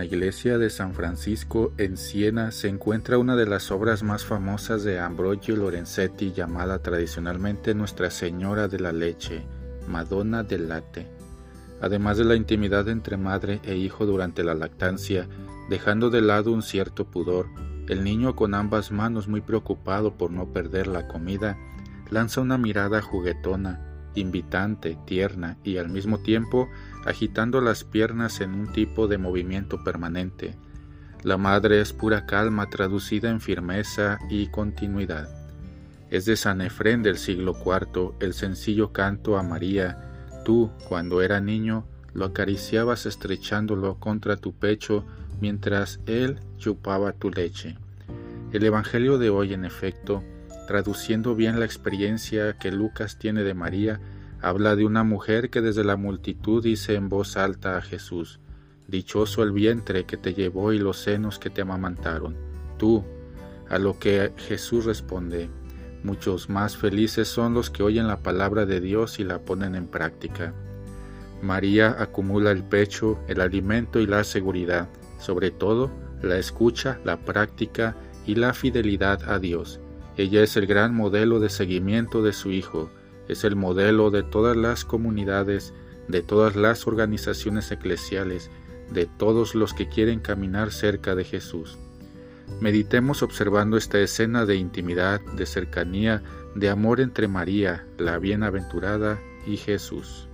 iglesia de San Francisco en Siena se encuentra una de las obras más famosas de Ambrogio Lorenzetti llamada tradicionalmente Nuestra Señora de la Leche, Madonna del Latte. Además de la intimidad entre madre e hijo durante la lactancia, dejando de lado un cierto pudor, el niño con ambas manos muy preocupado por no perder la comida, lanza una mirada juguetona, invitante, tierna y al mismo tiempo agitando las piernas en un tipo de movimiento permanente. La madre es pura calma traducida en firmeza y continuidad. Es de San Efrén del siglo IV el sencillo canto a María. Tú, cuando era niño, lo acariciabas estrechándolo contra tu pecho mientras él chupaba tu leche. El Evangelio de hoy, en efecto, traduciendo bien la experiencia que Lucas tiene de María, habla de una mujer que desde la multitud dice en voz alta a Jesús, Dichoso el vientre que te llevó y los senos que te amamantaron. Tú, a lo que Jesús responde, muchos más felices son los que oyen la palabra de Dios y la ponen en práctica. María acumula el pecho, el alimento y la seguridad, sobre todo la escucha, la práctica y la fidelidad a Dios. Ella es el gran modelo de seguimiento de su Hijo, es el modelo de todas las comunidades, de todas las organizaciones eclesiales, de todos los que quieren caminar cerca de Jesús. Meditemos observando esta escena de intimidad, de cercanía, de amor entre María, la bienaventurada, y Jesús.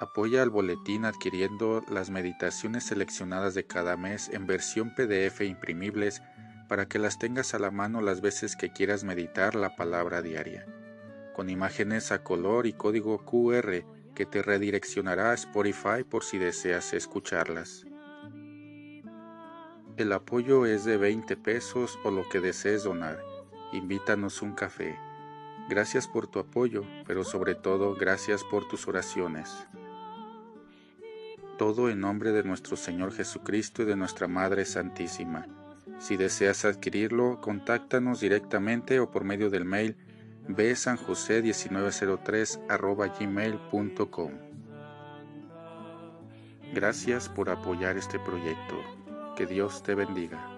Apoya al boletín adquiriendo las meditaciones seleccionadas de cada mes en versión PDF imprimibles para que las tengas a la mano las veces que quieras meditar la palabra diaria, con imágenes a color y código QR que te redireccionará a Spotify por si deseas escucharlas. El apoyo es de 20 pesos o lo que desees donar. Invítanos un café. Gracias por tu apoyo, pero sobre todo gracias por tus oraciones todo en nombre de nuestro Señor Jesucristo y de nuestra Madre Santísima. Si deseas adquirirlo, contáctanos directamente o por medio del mail bsanjose1903 gmail.com. Gracias por apoyar este proyecto. Que Dios te bendiga.